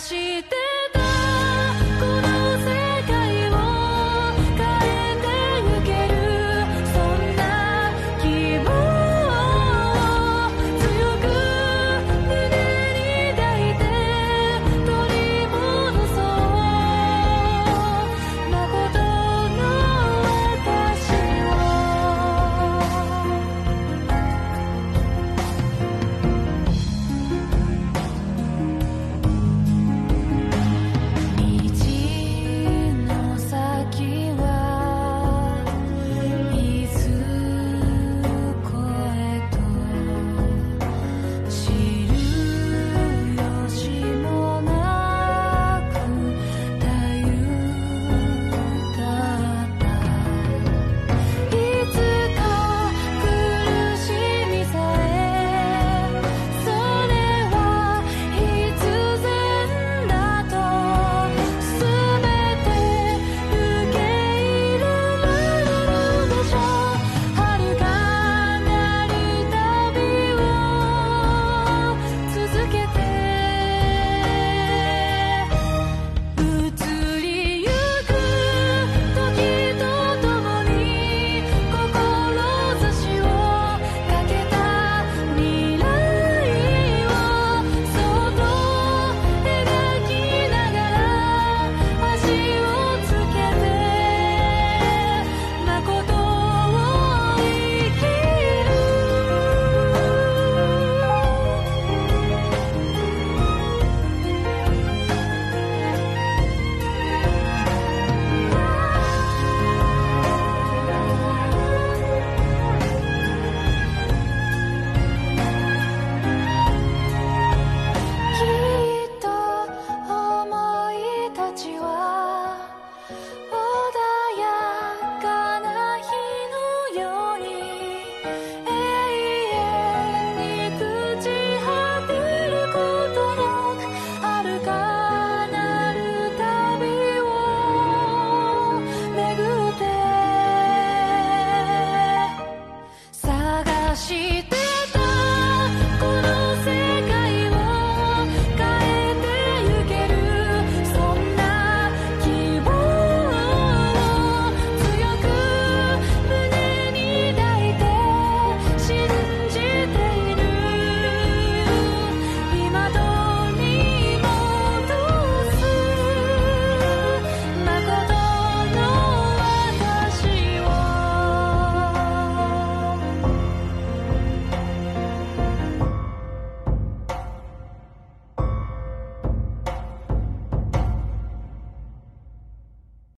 して